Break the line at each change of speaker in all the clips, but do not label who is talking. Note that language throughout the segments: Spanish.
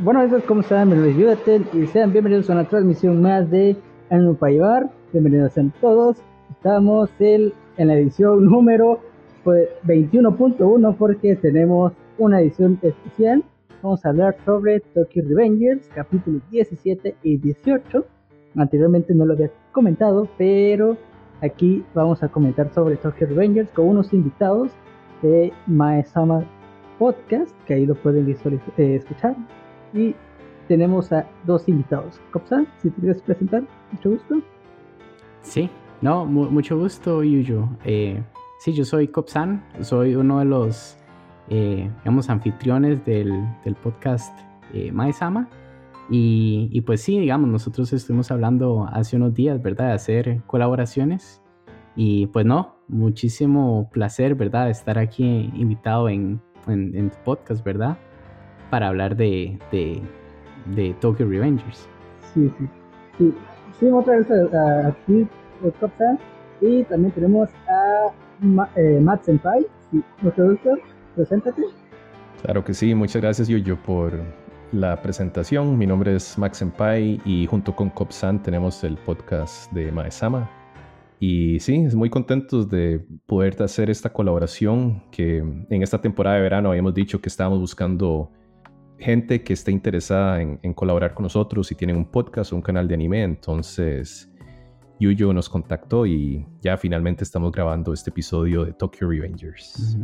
Bueno, eso es como están, bienvenidos y sean bienvenidos a una transmisión más de Anime Paivar. Bienvenidos a todos. Estamos en, en la edición número 21.1 porque tenemos una edición especial. Vamos a hablar sobre Tokyo Revengers, capítulos 17 y 18. Anteriormente no lo había comentado, pero aquí vamos a comentar sobre Tokyo Revengers con unos invitados de Maesama Podcast, que ahí lo pueden eh, escuchar. Y tenemos a dos invitados. Copsan, si te quieres presentar, mucho gusto.
Sí, no, mucho gusto, Yuyo. Eh, sí, yo soy Copsan, soy uno de los, eh, digamos, anfitriones del, del podcast eh, Maesama. Y, y, pues sí, digamos, nosotros estuvimos hablando hace unos días, ¿verdad?, de hacer colaboraciones. Y pues no, muchísimo placer, ¿verdad?, estar aquí invitado en, en, tu podcast, ¿verdad? Para hablar de, de, de Tokyo Revengers.
Sí, sí. Sí, sí otra vez aquí y también tenemos a eh, Matt Senpai. Sí, mucho gusto. Preséntate.
Claro que sí, muchas gracias Yuyo por la presentación. Mi nombre es Max Senpai y junto con Copsan tenemos el podcast de Maesama. Y sí, es muy contentos de poder hacer esta colaboración que en esta temporada de verano habíamos dicho que estábamos buscando gente que esté interesada en, colaborar con nosotros y tienen un podcast un canal de anime. Entonces, Yuyo nos contactó y ya finalmente estamos grabando este episodio de Tokyo Revengers.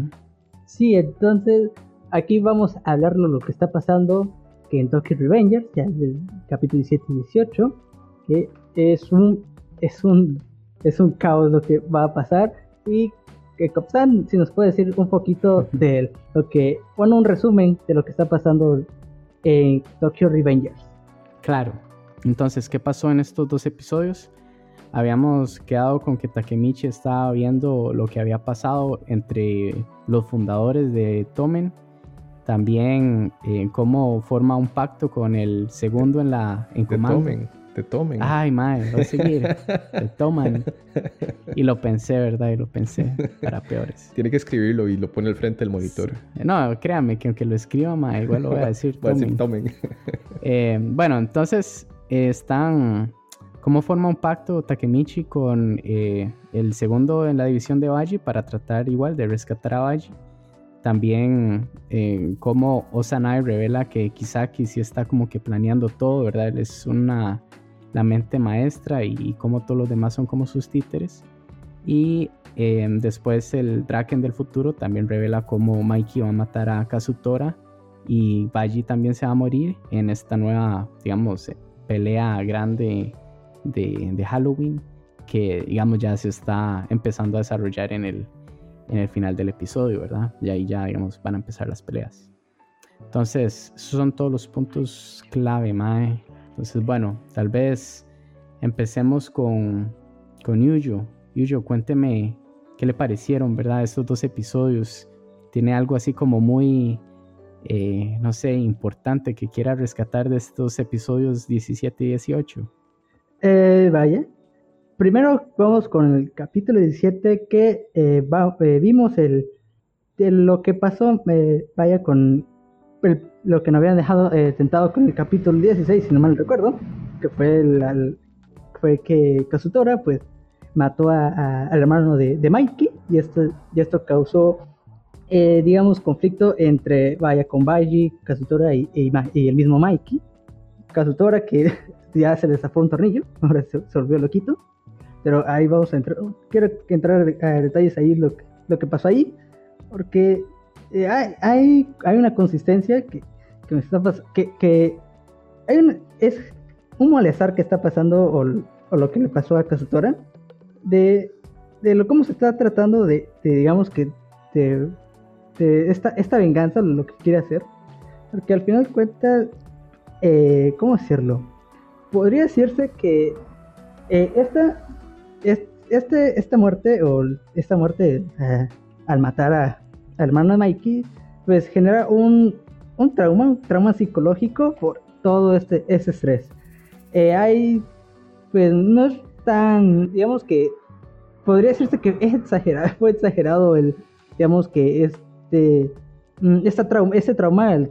Sí, entonces aquí vamos a hablar de lo que está pasando que en Tokyo Revengers, ya del capítulo 17 y 18, que es un es un es un caos lo que va a pasar y que Copsan si nos puede decir un poquito de lo que bueno un resumen de lo que está pasando en Tokyo Revengers.
Claro. Entonces, ¿qué pasó en estos dos episodios? habíamos quedado con que Takemichi estaba viendo lo que había pasado entre los fundadores de Tomen, también eh, cómo forma un pacto con el segundo en la en comando.
Tomen, te tomen.
Ay, madre, voy a seguir. te toman. Y lo pensé, ¿verdad? Y lo pensé para peores.
Tiene que escribirlo y lo pone al frente del monitor.
No, créame que aunque lo escriba, madre, igual lo voy a decir.
voy a decir tomen.
Eh, bueno, entonces están cómo forma un pacto Takemichi con eh, el segundo en la división de Baji para tratar igual de rescatar a Baji. También eh, cómo Osanai revela que Kisaki sí está como que planeando todo, ¿verdad? Él es una, la mente maestra y, cómo todos los demás son como sus títeres. Y eh, después el Draken del futuro también revela cómo Mikey va a matar a Kazutora y Baji también se va a morir en esta nueva, digamos, pelea grande de, Halloween que digamos ya se está empezando a desarrollar en el, en el final del episodio, ¿verdad? Y ahí ya digamos van a empezar las peleas. Entonces, esos son todos los puntos clave, Mae. Entonces, bueno, tal vez empecemos con, con Yuyo. Yuyo, cuénteme qué le parecieron, ¿verdad? Estos dos episodios. ¿Tiene algo así como muy, eh, no sé, importante que quiera rescatar de estos episodios 17 y 18?
Eh, vaya. Primero vamos con el capítulo 17 que eh, eh, vimos el, lo que pasó, vaya con lo que nos habían dejado tentado con el capítulo 16, si no mal recuerdo, que fue, el, fue que Kazutora pues mató a, al hermano de, de, Mikey y esto, y esto causó, digamos, conflicto entre, vaya, con Baiji, Kazutora y, y el mismo Mikey. Kazutora que ya se le zafó un tornillo, ahora se, volvió loquito. Pero ahí vamos a entrar. Quiero entrar a detalles ahí lo, lo que pasó ahí, porque eh, hay, hay, una consistencia que, que me está que, que hay un, es un malestar que está pasando o, o, lo que le pasó a Kazutora de, de lo cómo se está tratando de, digamos que de, esta, esta venganza, lo que quiere hacer, porque al final cuenta, eh, ¿cómo decirlo? podría decirse que eh, esta, este, esta muerte o esta muerte eh, al matar a, hermano de Mikey, pues genera un, un, trauma, un trauma psicológico por todo este ese estrés. Eh, hay, pues no es tan, digamos que podría decirse que es exagerado, fue exagerado el, digamos que este, mm, esta trauma, ese trauma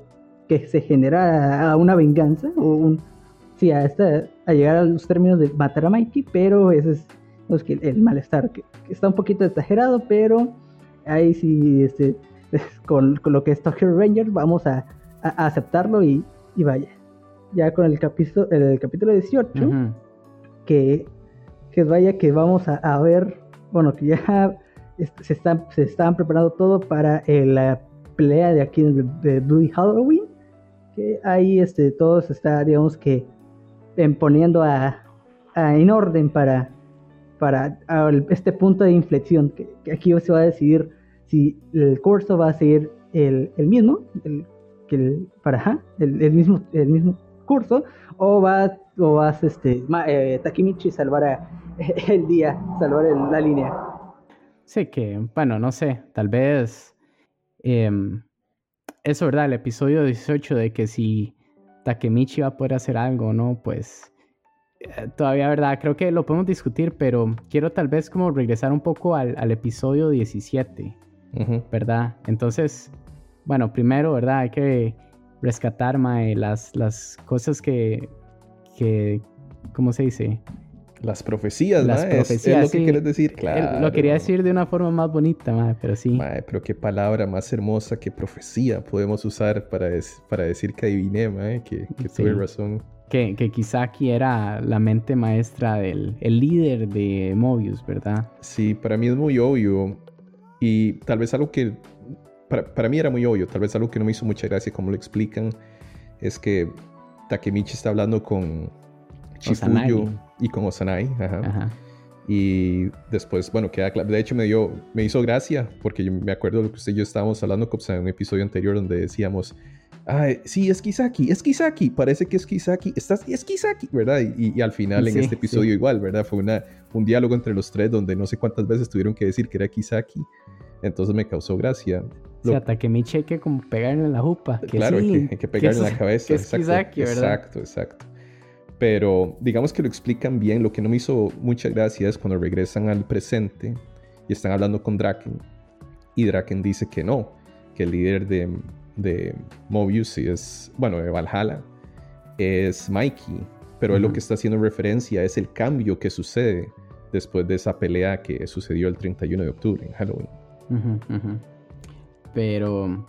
que se genera una venganza o sí a esta a llegar a los términos de matar a Mikey pero ese es, que el malestar que, está un poquito exagerado pero ahí sí este con, lo que es Tokyo Rangers vamos a, aceptarlo y, vaya. Ya con el capítulo el capítulo 18 que que vaya que vamos a, ver bueno que ya se están se están preparando todo para la pelea de aquí de, de Bloody Halloween que ahí este, todo se está, digamos que, poniendo a, en orden para, para este punto de inflexión, que, aquí se va a decidir si el curso va a seguir el, mismo, el, que el, para, el, mismo, el mismo curso, o va o vas este, eh, Takemichi salvar el día, salvar la línea.
Sí, que, bueno, no sé, tal vez... Em, eso, ¿verdad? El episodio 18 de que si Takemichi va a poder hacer algo, ¿no? Pues todavía, ¿verdad? Creo que lo podemos discutir, pero quiero tal vez como regresar un poco al, episodio 17, ¿verdad? Entonces, bueno, primero, ¿verdad? Hay que rescatar, Mae, las, las cosas que, que, ¿cómo se dice?
Las profecías,
Las profecías,
es, lo que quieres decir, claro.
Lo quería decir de una forma más bonita, pero sí.
pero qué palabra más hermosa que profecía podemos usar para, para decir que adiviné, que, que tuve razón.
Que, que Kisaki era la mente maestra del el líder de Mobius, ¿verdad?
Sí, para mí es muy obvio. Y tal vez algo que para, para mí era muy obvio, tal vez algo que no me hizo mucha gracia como lo explican, es que Takemichi está hablando con Chifuyo y con Osanai. Ajá. Y después, bueno, queda claro. De hecho, me, dio, me hizo gracia porque yo me acuerdo de lo que usted y yo estábamos hablando en un episodio anterior donde decíamos, Ay, sí, es Kisaki, es Kisaki, parece que es Kisaki, estás, es Kisaki, ¿verdad? Y, al final en este episodio igual, ¿verdad? Fue una, un diálogo entre los tres donde no sé cuántas veces tuvieron que decir que era Kisaki, entonces me causó gracia.
O sea, hasta que mi cheque como pegarle en la jupa.
claro, hay, que, pegarle en la cabeza.
exacto, Kisaki, ¿verdad?
Exacto, exacto pero digamos que lo explican bien. Lo que no me hizo mucha gracia es cuando regresan al presente y están hablando con Draken. Y Draken dice que no, que el líder de, de Mobius es, bueno, de Valhalla, es Mikey. Pero él lo que está haciendo referencia es el cambio que sucede después de esa pelea que sucedió el 31 de octubre en Halloween.
Pero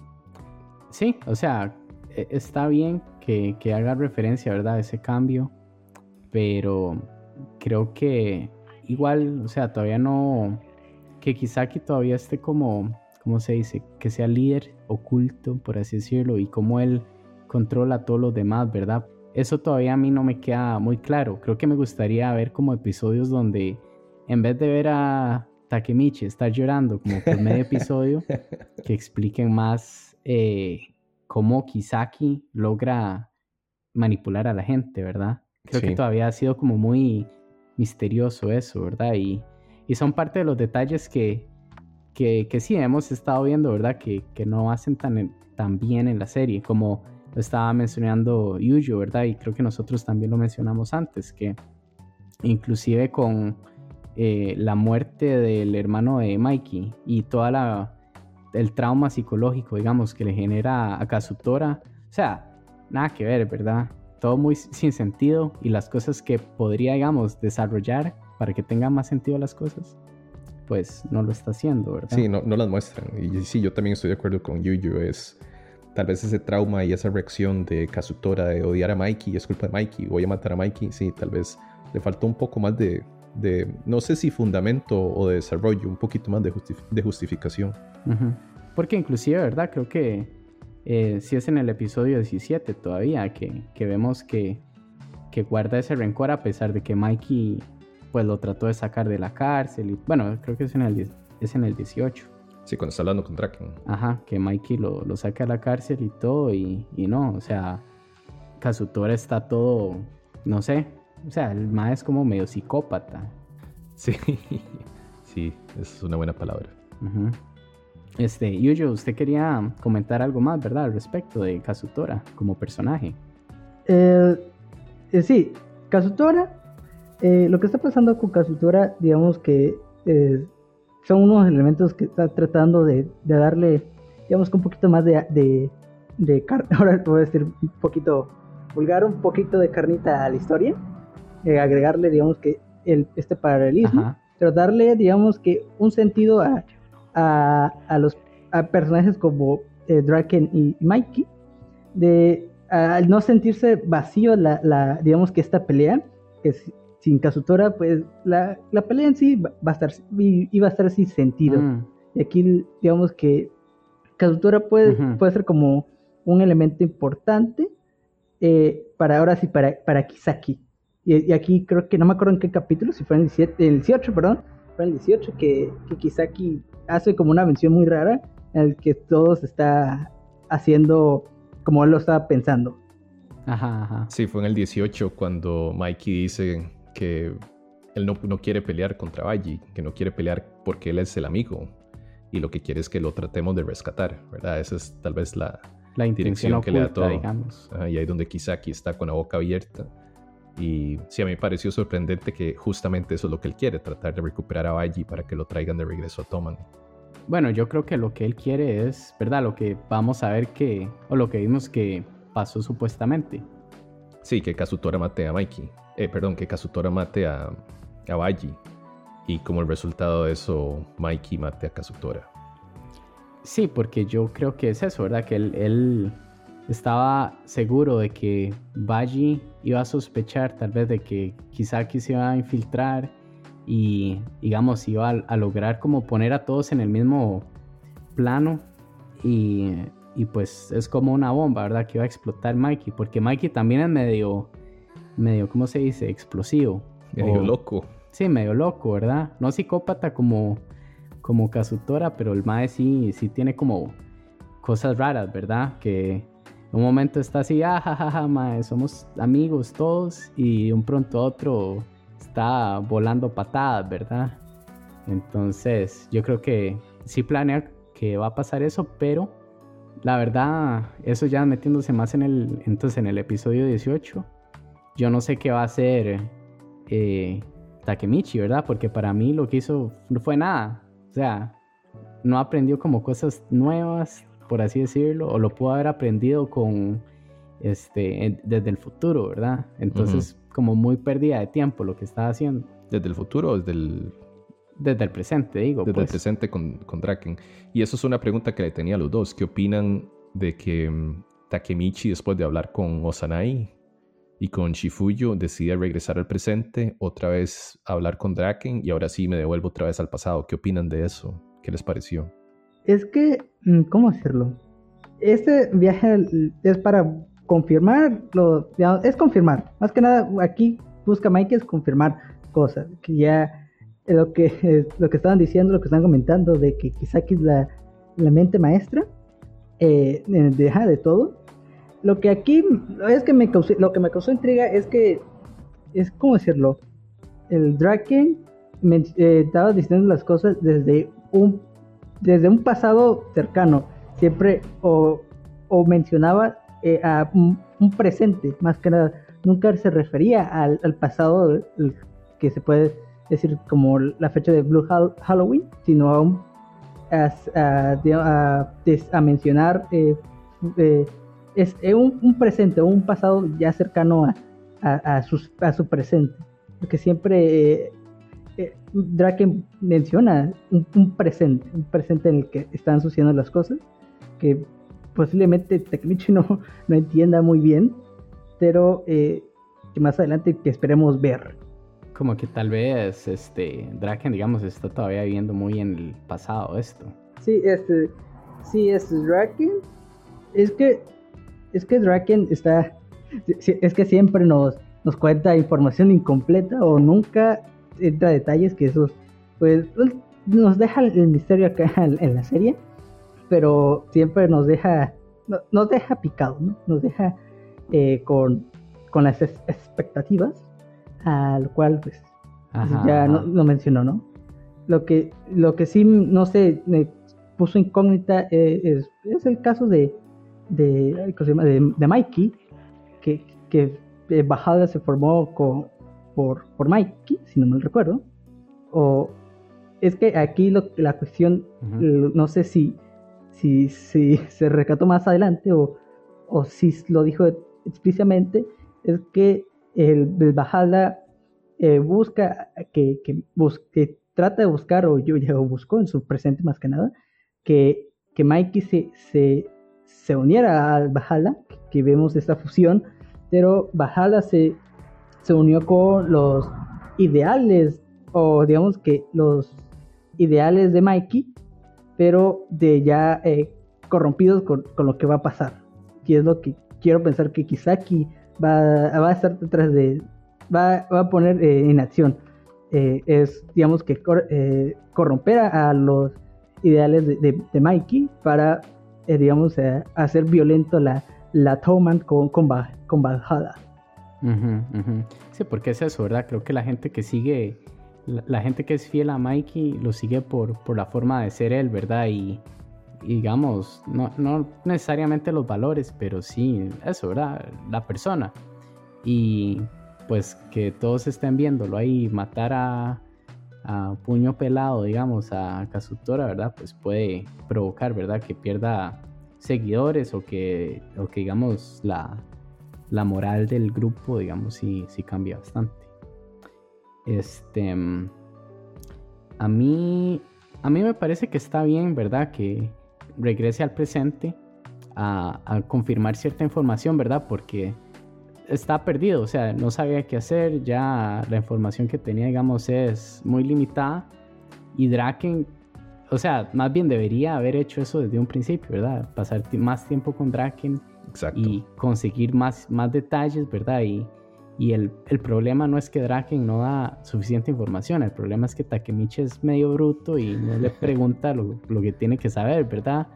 sí, o sea, e, está bien que, que haga referencia, ¿verdad? A ese cambio pero creo que igual, o sea, todavía no, que Kisaki todavía esté como, ¿cómo se dice? Que sea líder oculto, por así decirlo, y como él controla a todos los demás, ¿verdad? Eso todavía a mí no me queda muy claro. Creo que me gustaría ver como episodios donde en vez de ver a Takemichi estar llorando como por medio episodio, que expliquen más eh, cómo Kisaki logra manipular a la gente, ¿verdad? Creo que todavía ha sido como muy misterioso eso, ¿verdad? Y, y son parte de los detalles que, que, que, sí hemos estado viendo, ¿verdad? Que, que no hacen tan, tan bien en la serie, como lo estaba mencionando Yuyo, ¿verdad? Y creo que nosotros también lo mencionamos antes, que inclusive con eh, la muerte del hermano de Mikey y toda la el trauma psicológico, digamos, que le genera a Kazutora, o sea, nada que ver, ¿verdad? todo muy sin sentido y las cosas que podría, digamos, desarrollar para que tengan más sentido las cosas, pues no lo está haciendo, ¿verdad?
Sí, no, no las muestran. Y sí, yo también estoy de acuerdo con Yuyu. Es tal vez ese trauma y esa reacción de Kazutora de odiar a Mikey, es culpa de Mikey, voy a matar a Mikey. Sí, tal vez le faltó un poco más de, de no sé si fundamento o de desarrollo, un poquito más de, de justificación.
Porque inclusive, ¿verdad? Creo que eh, si es en el episodio 17 todavía, que, vemos que, que, guarda ese rencor a pesar de que Mikey pues lo trató de sacar de la cárcel. Y, bueno, creo que es en el, es en el 18.
Sí, cuando está hablando con Draken.
Ajá, que Mikey lo, lo saca de la cárcel y todo, y, y no, o sea, Kazutora está todo, no sé, o sea, el ma es como medio psicópata.
Sí, sí, es una buena palabra.
Ajá. Este, Yuyo, usted quería comentar algo más, ¿verdad? Al respecto de Kazutora como personaje.
Eh, eh, sí, Kazutora, eh, lo que está pasando con Kazutora, digamos que son unos elementos que está tratando de, darle, digamos que un poquito más de, de ahora voy a decir un poquito vulgar, un poquito de carnita a la historia, eh, agregarle, digamos que el, este paralelismo, pero darle, digamos que un sentido a, a, los personajes como eh, Draken y Mikey, de al no sentirse vacío la, la, digamos que esta pelea, que sin Kazutora, pues la, la, pelea en sí va a estar, iba a estar sin sentido. Mm. Y aquí, digamos que Kazutora puede, puede ser como un elemento importante eh, para ahora sí, para, para Kisaki. Y, aquí creo que no me acuerdo en qué capítulo, si fue en el, 17, el 18, perdón, fue en el 18 que, que Kisaki hace como una mención muy rara en el que todo se está haciendo como él lo estaba pensando.
Ajá, ajá. Sí, fue en el 18 cuando Mikey dice que él no, no quiere pelear contra Baji, que no quiere pelear porque él es el amigo y lo que quiere es que lo tratemos de rescatar, ¿verdad? Esa es tal vez la,
la intención que le da todo. Digamos.
y ahí donde Kisaki está con la boca abierta. Y sí, a mí me pareció sorprendente que justamente eso es lo que él quiere, tratar de recuperar a Baji para que lo traigan de regreso a Toman.
Bueno, yo creo que lo que él quiere es, ¿verdad? Lo que vamos a ver que, o lo que vimos que pasó supuestamente.
Sí, que Kazutora mate a Mikey. Eh, perdón, que Kazutora mate a, a Baji. Y como el resultado de eso, Mikey mate a Kazutora.
Sí, porque yo creo que es eso, ¿verdad? Que él, estaba seguro de que Baji iba a sospechar tal vez de que Kisaki se iba a infiltrar y digamos iba a, lograr como poner a todos en el mismo plano y, pues es como una bomba, ¿verdad? Que iba a explotar Mikey, porque Mikey también es medio, medio, ¿cómo se dice? Explosivo.
Medio loco.
Sí, medio loco, ¿verdad? No psicópata como, como Kazutora, pero el Mae sí, sí tiene como cosas raras, ¿verdad? Que en un momento está así, ah, jajaja, Mae, somos amigos todos, y un pronto otro está volando patadas, ¿verdad? Entonces, yo creo que sí planea que va a pasar eso, pero la verdad, eso ya metiéndose más en el, entonces en el episodio 18, yo no sé qué va a hacer eh, Takemichi, ¿verdad? Porque para mí lo que hizo no fue nada. O sea, no aprendió como cosas nuevas, por así decirlo, o lo pudo haber aprendido con este desde el futuro, ¿verdad? Entonces, como muy pérdida de tiempo lo que estaba haciendo.
¿Desde el futuro o desde el...?
Desde el presente, digo.
Desde el
pues.
presente con, con Draken. Y eso es una pregunta que le tenía a los dos. ¿Qué opinan de que mm, Takemichi, después de hablar con Osanai y con Shifuyo, decide regresar al presente, otra vez hablar con Draken y ahora sí me devuelvo otra vez al pasado? ¿Qué opinan de eso? ¿Qué les pareció?
Es que, mm, ¿cómo hacerlo? Este viaje es para confirmar, lo, es confirmar. Más que nada, aquí busca Mike es confirmar cosas. Que ya lo que, lo que estaban diciendo, lo que están comentando, de que Kisaki es la, la mente maestra, eh, deja de todo. Lo que aquí es que me causó, lo que me causó intriga es que es como decirlo, el Draken me, eh, estaba diciendo las cosas desde un desde un pasado cercano, siempre o, o mencionaba eh, a un, presente, más que nada. Nunca se refería al, pasado que se puede decir como la fecha de Blue Halloween, sino a, un, a, mencionar eh, eh, es un, presente o un pasado ya cercano a, a su presente. Porque siempre Draken menciona un, un, presente, un presente en el que están sucediendo las cosas, que posiblemente Takemichi no, no entienda muy bien, pero eh, que más adelante que esperemos ver.
Como que tal vez este Draken, digamos, está todavía viviendo muy en el pasado esto.
Sí, este, sí, es Draken. Es que, es que Draken está, es que siempre nos, nos cuenta información incompleta o nunca entra detalles que esos, pues, nos deja el misterio acá en la serie pero siempre nos deja, nos deja picado, ¿no? Nos deja eh, con, con, las expectativas, al cual pues ya no, lo mencionó, ¿no? Lo que, lo que sí, no sé, me puso incógnita eh, es, es, el caso de, de, de, Mikey, que, que eh, Bajada se formó con, por, por Mikey, si no me recuerdo. O es que aquí lo, la cuestión, no sé si si, si se recató más adelante o, o si lo dijo explícitamente, es que el, el eh, busca, que, que, trata de buscar, o yo ya buscó en su presente más que nada, que, que Mikey se, se, se uniera al Valhalla, que vemos esta fusión, pero Valhalla se, se unió con los ideales, o digamos que los ideales de Mikey, pero de ya eh, corrompidos con, lo que va a pasar. Y es lo que quiero pensar que Kisaki va, va a estar detrás de, va, va a poner eh, en acción. Eh, es, digamos que corromper a, los ideales de, de, Mikey para, digamos, hacer violento la, la Toman con, con, con Valhalla.
Sí, porque es eso, ¿verdad? Creo que la gente que sigue la, gente que es fiel a Mikey lo sigue por, por la forma de ser él, ¿verdad? Y, digamos, no, no, necesariamente los valores, pero sí eso, ¿verdad? La persona. Y pues que todos estén viéndolo ahí matar a, a puño pelado, digamos, a Kazutora, ¿verdad? Pues puede provocar, ¿verdad? Que pierda seguidores o que, o que digamos, la, la moral del grupo, digamos, sí, cambia bastante. Este. A mí. A mí me parece que está bien, ¿verdad? Que regrese al presente a, confirmar cierta información, ¿verdad? Porque está perdido, o sea, no sabía qué hacer, ya la información que tenía, digamos, es muy limitada. Y Draken, o sea, más bien debería haber hecho eso desde un principio, ¿verdad? Pasar más tiempo con Draken y conseguir más, más detalles, ¿verdad? Y, y el, problema no es que Draken no da suficiente información, el problema es que Takemichi es medio bruto y no le pregunta lo, que tiene que saber, ¿verdad?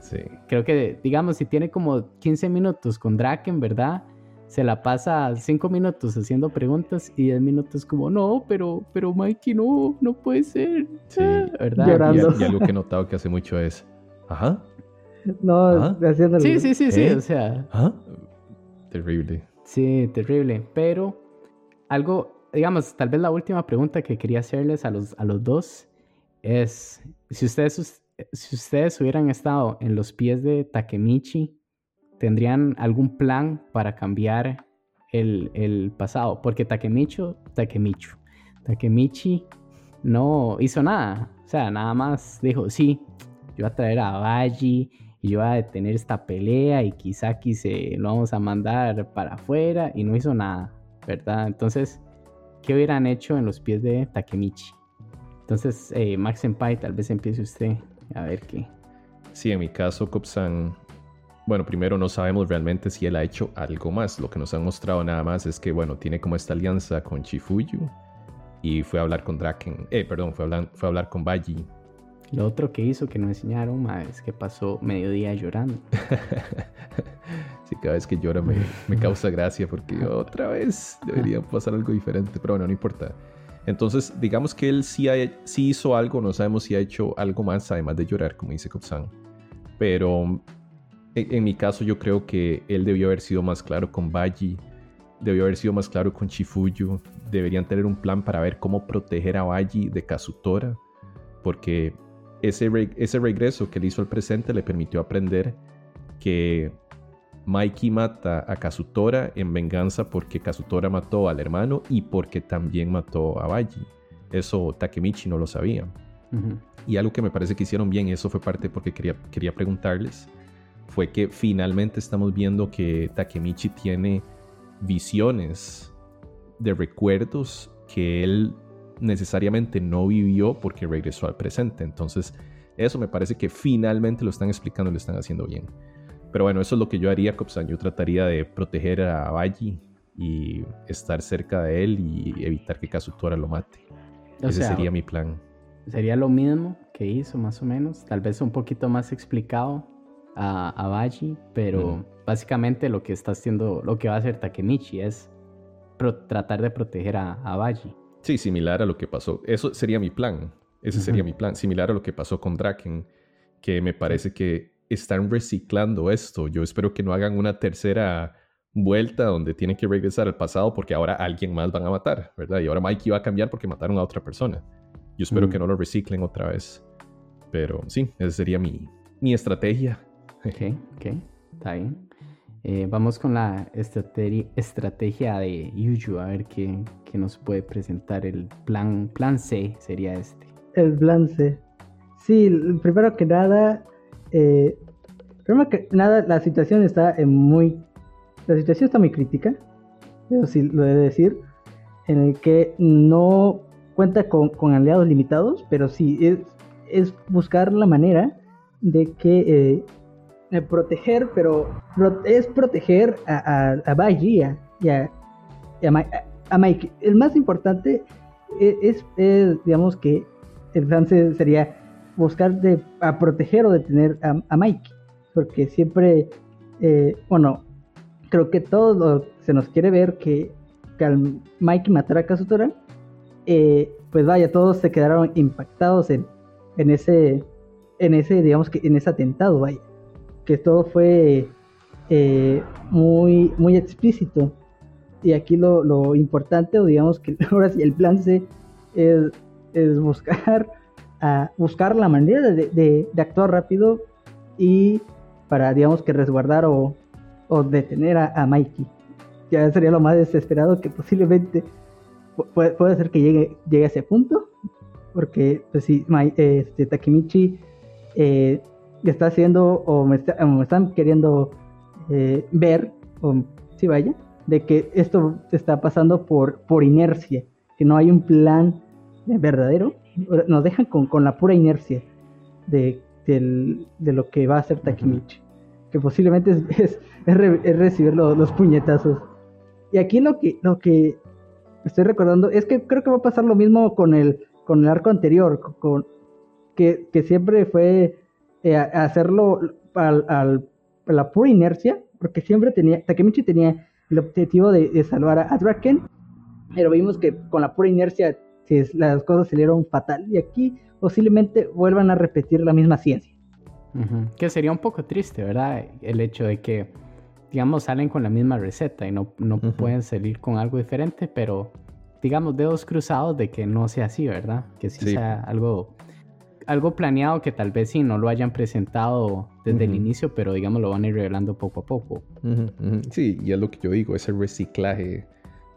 Sí.
Creo que, digamos, si tiene como 15 minutos con Draken, ¿verdad? Se la pasa 5 minutos haciendo preguntas y 10 minutos como, no, pero, pero Mikey, no, no puede ser.
Sí, ¿verdad? Y, algo que he notado que hace mucho es, ajá.
No,
Sí, sí, sí, sí, ¿Eh? o sea.
¿Ah? Terrible.
Sí, terrible. Pero algo, digamos, tal vez la última pregunta que quería hacerles a los, a los dos es, si ustedes, si ustedes hubieran estado en los pies de Takemichi, ¿tendrían algún plan para cambiar el, el pasado? Porque Takemichi, Takemichi, Takemichi no hizo nada. O sea, nada más dijo, sí, yo voy a traer a Baji y yo voy a detener esta pelea y Kisaki se lo vamos a mandar para afuera y no hizo nada, ¿verdad? Entonces, ¿qué hubieran hecho en los pies de Takemichi? Entonces, eh, Max Senpai, tal vez empiece usted a ver qué.
Sí, en mi caso, Kopsan, bueno, primero no sabemos realmente si él ha hecho algo más. Lo que nos han mostrado nada más es que, bueno, tiene como esta alianza con Chifuyu y fue a hablar con Draken, eh, perdón, fue a hablar, fue a hablar con Baji
lo otro que hizo que no enseñaron es que pasó mediodía llorando.
sí, cada vez que llora me, me causa gracia porque otra vez debería pasar algo diferente, pero bueno, no importa. Entonces, digamos que él sí, sí hizo algo, no sabemos si ha hecho algo más además de llorar, como dice Kopsan. Pero en, en, mi caso yo creo que él debió haber sido más claro con Baji, debió haber sido más claro con Chifuyu, deberían tener un plan para ver cómo proteger a Baji de Kazutora, porque ese, ese regreso que le hizo al presente le permitió aprender que Mikey mata a Kazutora en venganza porque Kazutora mató al hermano y porque también mató a Baji. Eso Takemichi no lo sabía. Y algo que me parece que hicieron bien, y eso fue parte porque quería, quería preguntarles, fue que finalmente estamos viendo que Takemichi tiene visiones de recuerdos que él necesariamente no vivió porque regresó al presente. Entonces, eso me parece que finalmente lo están explicando y lo están haciendo bien. Pero bueno, eso es lo que yo haría, Copsan. Yo trataría de proteger a Baji y estar cerca de él y evitar que Kazutora lo mate. Ese sería mi plan.
Sería lo mismo que hizo, más o menos. Tal vez un poquito más explicado a, a Baji, pero básicamente lo que está haciendo, lo que va a hacer Takemichi es tratar de proteger a, a Baji.
Sí, similar a lo que pasó. Eso sería mi plan. Ese sería mi plan. Similar a lo que pasó con Draken, que me parece que están reciclando esto. Yo espero que no hagan una tercera vuelta donde tienen que regresar al pasado porque ahora alguien más van a matar, ¿verdad? Y ahora Mikey va a cambiar porque mataron a otra persona. Yo espero que no lo reciclen otra vez. Pero sí, esa sería mi, mi estrategia.
Ok, ok, está bien. Eh, vamos con la estrategia de Yuju, a ver qué, nos puede presentar. El plan, plan C sería este.
El plan C. Sí, primero que nada, eh, primero que nada, la situación está en muy, la situación está muy crítica, eso sí lo he de decir, en el que no cuenta con, con aliados limitados, pero sí es, es buscar la manera de que eh, proteger, pero es proteger a, a, a y a, a, Mike. El más importante e, es, es, digamos que el plan sería buscar de, a proteger o detener a, a Mike, porque siempre, eh, bueno, creo que todo se nos quiere ver que, que al Mike matar a Kazutora, eh, pues vaya, todos se quedaron impactados en, en ese, en ese, digamos que en ese atentado, vaya, que todo fue eh, muy, muy explícito. Y aquí lo, lo, importante, o digamos que ahora sí el plan C es, es buscar a buscar la manera de, actuar rápido y para, digamos, que resguardar o, detener a, Mikey. Ya sería lo más desesperado que posiblemente puede, ser que llegue, llegue a ese punto. Porque, pues sí, este, Takemichi eh, está haciendo o me, están queriendo eh, ver, o si vaya, de que esto está pasando por, por inercia, que no hay un plan verdadero nos dejan con, la pura inercia de, lo que va a hacer Takemichi. Que posiblemente es, es, recibir los, puñetazos. Y aquí lo que, lo que estoy recordando es que creo que va a pasar lo mismo con el, con el arco anterior, con, que, siempre fue eh, hacerlo a la pura inercia, porque siempre tenía, Takemichi tenía el objetivo de, salvar a, a Draken, pero vimos que con la pura inercia si las cosas salieron fatal y aquí posiblemente vuelvan a repetir la misma ciencia.
Que sería un poco triste, ¿verdad? El hecho de que, digamos, salen con la misma receta y no, no pueden salir con algo diferente, pero digamos, dedos cruzados de que no sea así, ¿verdad? Que sí, sea algo, algo planeado que tal vez sí no lo hayan presentado desde el inicio, pero digamos lo van a ir revelando poco a poco.
Sí, y es lo que yo digo, ese reciclaje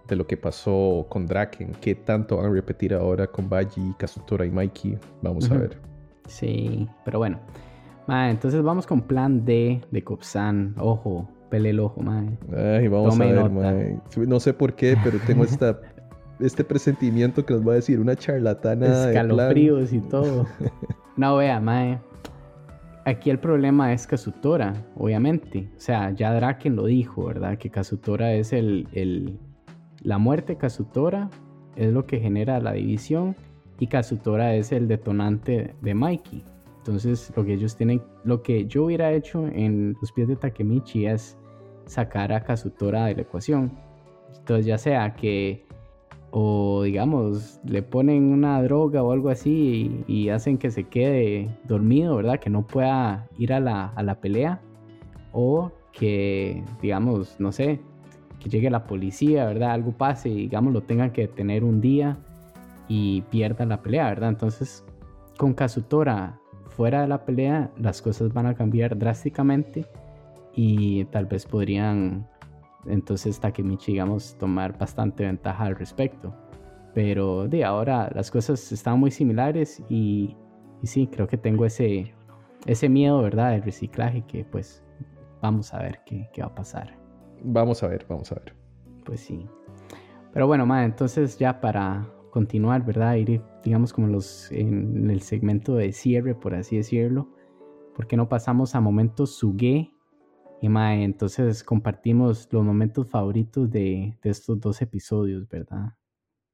de lo que pasó con Draken. ¿Qué tanto van a repetir ahora con Baji, Kazutora y Mikey? Vamos a ver.
Sí, pero bueno. entonces vamos con plan D de Kopsan. Ojo, pele el ojo, mae.
Ay, vamos a ver, No sé por qué, pero tengo esta, este presentimiento que nos va a decir una charlatana.
Escalofríos y todo. no, vea, mae. Aquí el problema es Kazutora, obviamente. O sea, ya Draken lo dijo, ¿verdad? Que Kazutora es el, el la muerte Kazutora es lo que genera la división y Kazutora es el detonante de Mikey. Entonces lo que ellos tienen, lo que yo hubiera hecho en los pies de Takemichi es sacar a Kazutora de la ecuación. Entonces ya sea que o digamos le ponen una droga o algo así y, hacen que se quede dormido, ¿verdad? Que no pueda ir a la, a la pelea o que digamos, no sé, que llegue la policía, ¿verdad? Algo pase y digamos lo tengan que detener un día y pierdan la pelea, ¿verdad? Entonces, con Kazutora fuera de la pelea, las cosas van a cambiar drásticamente y tal vez podrían entonces Takemichi, digamos, tomar bastante ventaja al respecto. Pero de ahora las cosas están muy similares y, y sí, creo que tengo ese, ese miedo, ¿verdad? Del reciclaje que pues vamos a ver qué, qué va a pasar.
Vamos a ver, vamos a ver.
Pues sí. Pero bueno, ma, entonces ya para continuar, ¿verdad? Ir, digamos, como los en el segmento de cierre, por así decirlo. ¿Por qué no pasamos a momentos sugue? Y ma, entonces compartimos los momentos favoritos de, estos dos episodios, ¿verdad?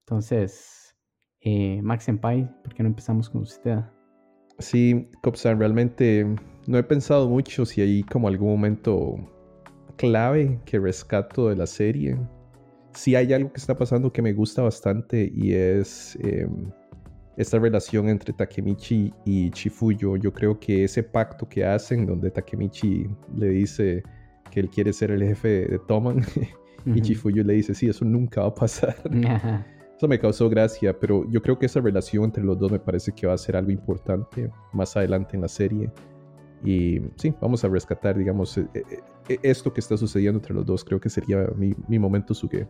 Entonces, eh, Max Senpai, ¿por qué no empezamos con usted?
Sí, Copsan, realmente no he pensado mucho si hay como algún momento clave que rescato de la serie. Si hay algo que está pasando que me gusta bastante y es em, esta relación entre Takemichi y Chifuyo. Yo creo que ese pacto que hacen, donde Takemichi le dice que él quiere ser el jefe de Toman y Chifuyo le dice, sí, eso nunca va a pasar. Eso me causó gracia, pero yo creo que esa relación entre los dos me parece que va a ser algo importante más adelante en la serie. Y sí, vamos a rescatar, digamos, e, e, e, esto que está sucediendo entre los dos. Creo que sería mi, mi momento suge.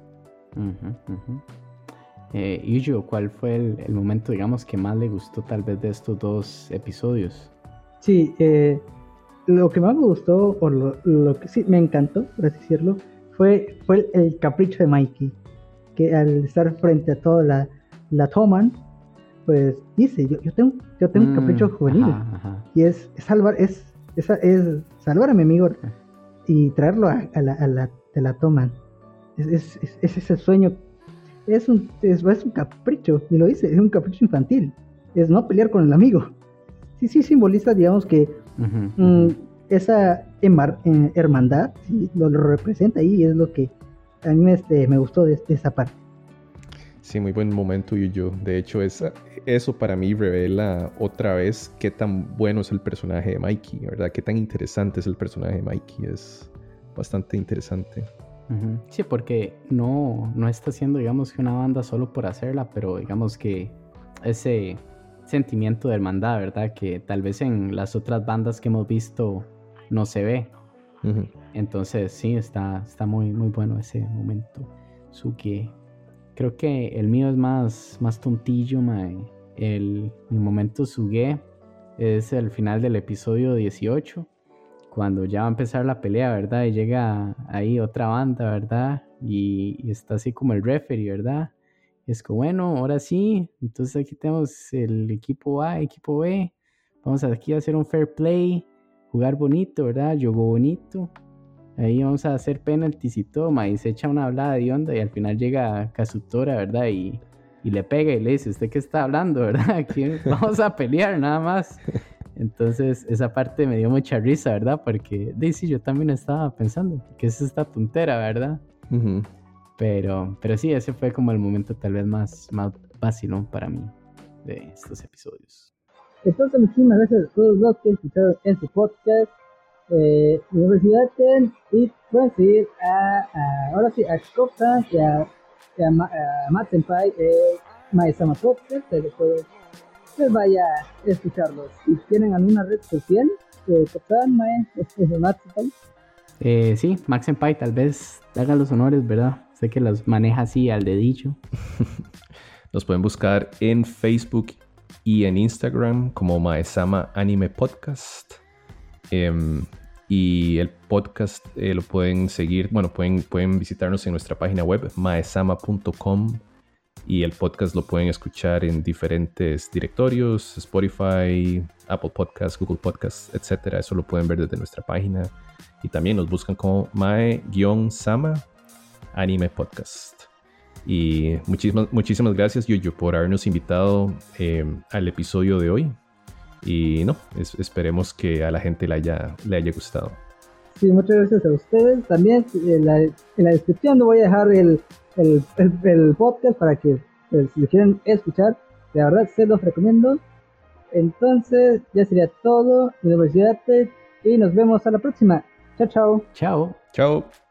Eh, Yuyo, ¿cuál fue el, momento, digamos, que más le gustó tal vez de estos dos episodios?
Sí, eh, lo que más me gustó, o lo, que sí me encantó, por así decirlo, fue, fue el, capricho de Mikey, que al estar frente a toda la, la toman, pues dice, yo, yo tengo, yo tengo un mm, capricho juvenil, y es, salvar, es, es, es, salvar a mi amigo y traerlo a, la, a la, de la toman. Es, es, es, ese sueño es un, es, un capricho, y lo dice, es un capricho infantil, es no pelear con el amigo. Sí, sí simboliza, digamos que mm, esa eh, hermandad, lo, representa ahí y es lo que a mí este, me gustó de, esa parte.
Sí, muy buen momento yo. De hecho, esa, eso para mí revela otra vez qué tan bueno es el personaje de Mikey, ¿verdad? Qué tan interesante es el personaje de Mikey. Es bastante interesante.
Sí, porque no, no está haciendo, digamos, que una banda solo por hacerla, pero digamos que ese sentimiento de hermandad, ¿verdad? Que tal vez en las otras bandas que hemos visto no se ve. Entonces, sí, está, está muy, muy bueno ese momento. Suki. Creo que el mío es más, más tontillo, El, mi momento Suge es el final del episodio 18 cuando ya va a empezar la pelea, ¿verdad? Y llega ahí otra banda, ¿verdad? Y, está así como el referee, ¿verdad? es como, bueno, ahora sí, entonces aquí tenemos el equipo A, equipo B, vamos aquí a hacer un fair play, jugar bonito, ¿verdad? Jugó bonito. Ahí vamos a hacer penaltis y toma, y se echa una hablada de onda y al final llega Kazutora, ¿verdad? Y, y le pega y le dice, ¿usted qué está hablando, verdad? Aquí vamos a pelear nada más. Entonces, esa parte me dio mucha risa, ¿verdad? Porque, Daisy, yo también estaba pensando, que es esta tontera, ¿verdad? pero, pero sí, ese fue como el momento tal vez más, más ¿no? para mí de estos episodios.
Entonces, muchísimas gracias a todos los que escucharon en su podcast. Eh, Universidad y pueden seguir a, ahora sí, a Copa y a, a, Matt Senpai, eh, Maesama Podcast, se lo puedo pues vaya a escucharlos. Si tienen alguna red social, que
Senpai. Eh, sí, Max Senpai, tal vez haga los honores, ¿verdad? Sé que los maneja así al dedillo.
Nos pueden buscar en Facebook y en Instagram como Maesama Anime Podcast. Em, y el podcast eh, lo pueden seguir, bueno, pueden, pueden visitarnos en nuestra página web maesama.com y el podcast lo pueden escuchar en diferentes directorios, Spotify, Apple Podcasts, Google Podcasts, etc. Eso lo pueden ver desde nuestra página. Y también nos buscan como Mae-Sama Anime Podcast. Y muchísimas, muchísimas gracias, Yuyo, por habernos invitado em, al episodio de hoy. Y no, esperemos que a la gente le haya, le haya gustado.
Sí, muchas gracias a ustedes. También en la, en la descripción voy a dejar el, el, el, podcast para que pues, si lo quieren escuchar, de verdad se los recomiendo. Entonces, ya sería todo. Mi nombre es y nos vemos a la próxima. Chao, chao.
Chao.
Chao.